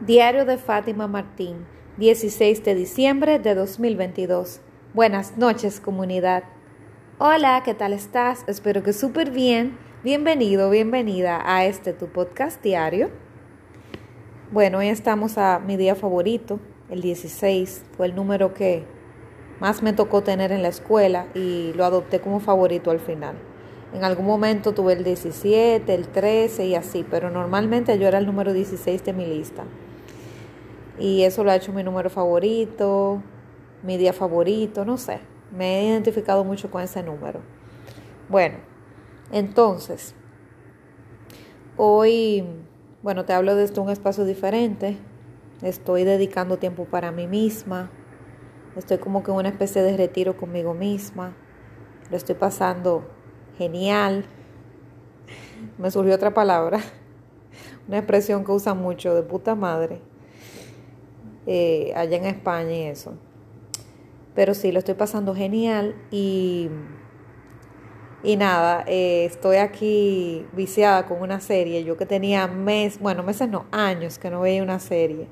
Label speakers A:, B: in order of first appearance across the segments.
A: Diario de Fátima Martín, 16 de diciembre de 2022. Buenas noches comunidad. Hola, ¿qué tal estás? Espero que súper bien. Bienvenido, bienvenida a este tu podcast diario. Bueno, hoy estamos a mi día favorito, el 16. Fue el número que más me tocó tener en la escuela y lo adopté como favorito al final. En algún momento tuve el 17, el 13 y así, pero normalmente yo era el número 16 de mi lista. Y eso lo ha hecho mi número favorito, mi día favorito, no sé. Me he identificado mucho con ese número. Bueno, entonces, hoy, bueno, te hablo desde un espacio diferente. Estoy dedicando tiempo para mí misma. Estoy como que en una especie de retiro conmigo misma. Lo estoy pasando genial. Me surgió otra palabra, una expresión que usa mucho, de puta madre. Eh, allá en España y eso. Pero sí, lo estoy pasando genial y, y nada, eh, estoy aquí viciada con una serie. Yo que tenía meses, bueno, meses no, años que no veía una serie.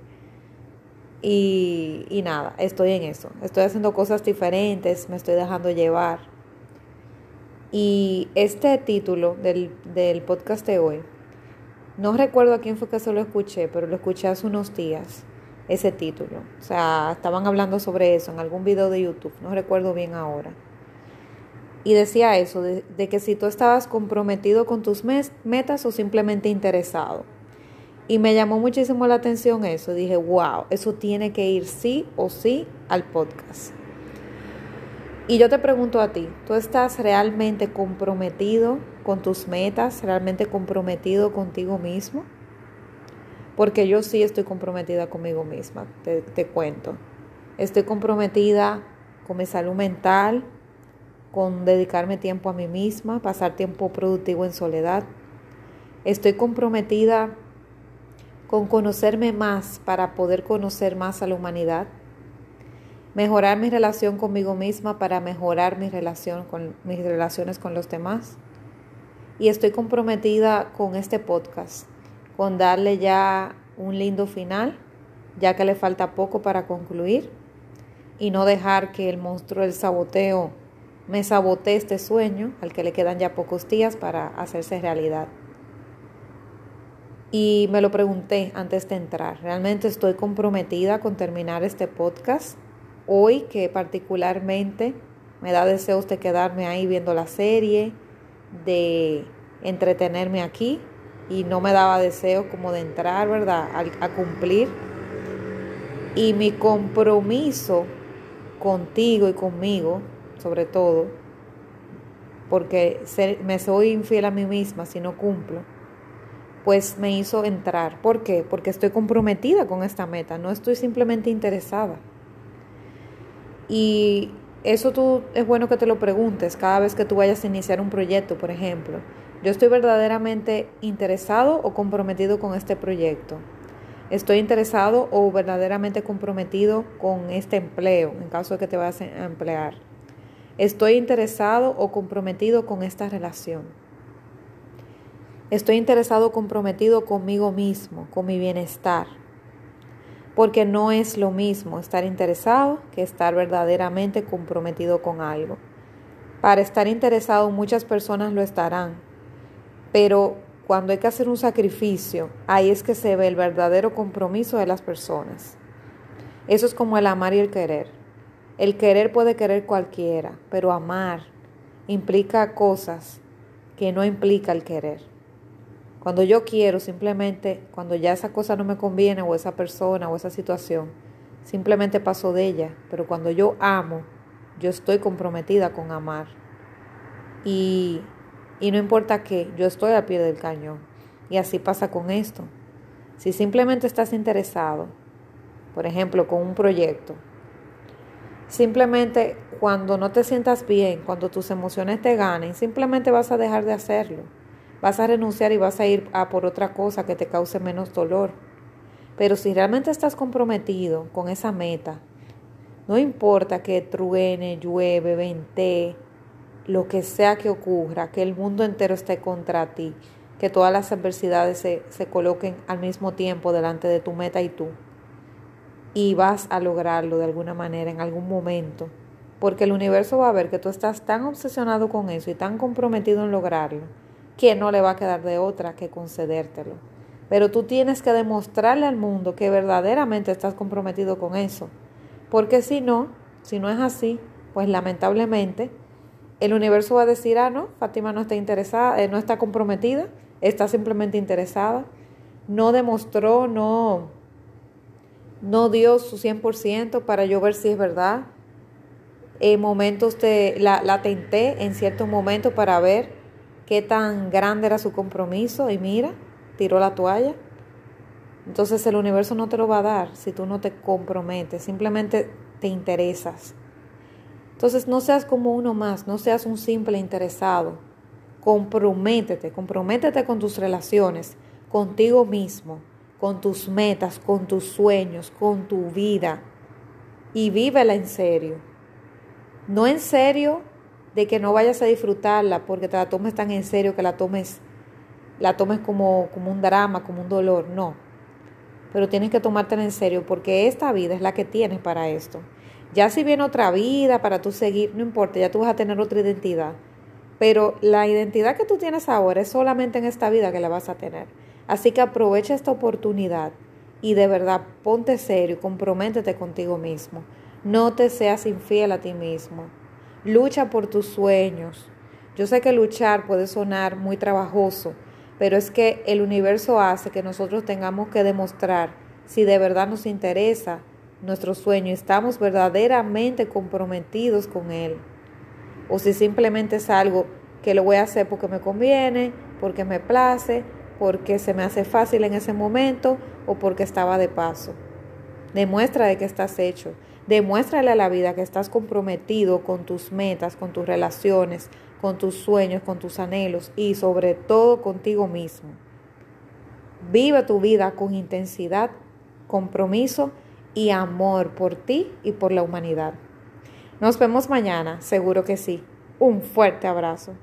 A: Y, y nada, estoy en eso. Estoy haciendo cosas diferentes, me estoy dejando llevar. Y este título del, del podcast de hoy, no recuerdo a quién fue que se lo escuché, pero lo escuché hace unos días ese título. O sea, estaban hablando sobre eso en algún video de YouTube, no recuerdo bien ahora. Y decía eso, de, que si tú estabas comprometido con tus metas o simplemente interesado. Y me llamó muchísimo la atención eso. Dije, wow, eso tiene que ir sí o sí al podcast. Y yo te pregunto a ti, ¿tú estás realmente comprometido con tus metas? ¿Realmente comprometido contigo mismo? Porque yo sí estoy comprometida conmigo misma, te, cuento. Estoy comprometida con mi salud mental, con dedicarme tiempo a mí misma, pasar tiempo productivo en soledad. Estoy comprometida con conocerme más para poder conocer más a la humanidad. Mejorar mi relación conmigo misma para mejorar mis relaciones con los demás. Y estoy comprometida con este podcast con darle ya un lindo final, ya que le falta poco para concluir, y no dejar que el monstruo del saboteo me sabotee este sueño, al que le quedan ya pocos días para hacerse realidad. Y me lo pregunté antes de entrar, ¿realmente estoy comprometida con terminar este podcast? Hoy que particularmente me da deseos de quedarme ahí viendo la serie, de entretenerme aquí y no me daba deseo como de entrar, ¿verdad? A, cumplir. Y mi compromiso contigo y conmigo, sobre todo, porque me soy infiel a mí misma si no cumplo, pues me hizo entrar. ¿Por qué? Porque estoy comprometida con esta meta, no estoy simplemente interesada. Y eso tú es bueno que te lo preguntes cada vez que tú vayas a iniciar un proyecto, por ejemplo. Yo estoy verdaderamente interesado o comprometido con este proyecto. Estoy interesado o verdaderamente comprometido con este empleo, en caso de que te vayas a emplear. Estoy interesado o comprometido con esta relación. Estoy interesado o comprometido conmigo mismo, con mi bienestar. Porque no es lo mismo estar interesado que estar verdaderamente comprometido con algo. Para estar interesado muchas personas lo estarán, pero cuando hay que hacer un sacrificio, ahí es que se ve el verdadero compromiso de las personas. Eso es como el amar y el querer. El querer puede querer cualquiera, pero amar implica cosas que no implica el querer. Cuando yo quiero, simplemente, cuando ya esa cosa no me conviene, o esa persona, o esa situación, simplemente paso de ella. Pero cuando yo amo, yo estoy comprometida con amar. Y y no importa qué, yo estoy al pie del cañón. Y así pasa con esto. Si simplemente estás interesado, por ejemplo, con un proyecto, simplemente cuando no te sientas bien, cuando tus emociones te ganen, simplemente vas a dejar de hacerlo. Vas a renunciar y vas a ir a por otra cosa que te cause menos dolor. Pero si realmente estás comprometido con esa meta, no importa que truene, llueve, vente, lo que sea que ocurra, que el mundo entero esté contra ti, que todas las adversidades se, se coloquen al mismo tiempo delante de tu meta y tú. Y vas a lograrlo de alguna manera, en algún momento. Porque el universo va a ver que tú estás tan obsesionado con eso y tan comprometido en lograrlo, que no le va a quedar de otra que concedértelo. Pero tú tienes que demostrarle al mundo que verdaderamente estás comprometido con eso. Porque si no, si no es así, pues lamentablemente el universo va a decir, ah, no, Fátima no está interesada, eh, no está comprometida, está simplemente interesada, no demostró, no, no dio su 100% para yo ver si es verdad. En momentos te, la, la tenté en ciertos momentos para ver qué tan grande era su compromiso y mira, tiró la toalla. Entonces el universo no te lo va a dar si tú no te comprometes, simplemente te interesas. Entonces no seas como uno más, no seas un simple interesado. Comprométete, comprométete con tus relaciones, contigo mismo, con tus metas, con tus sueños, con tu vida y vívela en serio. No en serio de que no vayas a disfrutarla porque te la tomes tan en serio que la tomes la tomes como, como un drama, como un dolor, no. Pero tienes que tomártela en serio porque esta vida es la que tienes para esto. Ya si viene otra vida para tú seguir, no importa, ya tú vas a tener otra identidad. Pero la identidad que tú tienes ahora es solamente en esta vida que la vas a tener. Así que aprovecha esta oportunidad y de verdad ponte serio comprométete contigo mismo. No te seas infiel a ti mismo. Lucha por tus sueños. Yo sé que luchar puede sonar muy trabajoso, pero es que el universo hace que nosotros tengamos que demostrar si de verdad nos interesa nuestro sueño, estamos verdaderamente comprometidos con él, o si simplemente es algo que lo voy a hacer porque me conviene, porque me place, porque se me hace fácil en ese momento o porque estaba de paso. Demuestra de que estás hecho. Demuéstrale a la vida que estás comprometido con tus metas, con tus relaciones, con tus sueños, con tus anhelos y sobre todo contigo mismo. Vive tu vida con intensidad, compromiso y amor por ti y por la humanidad. Nos vemos mañana, seguro que sí. Un fuerte abrazo.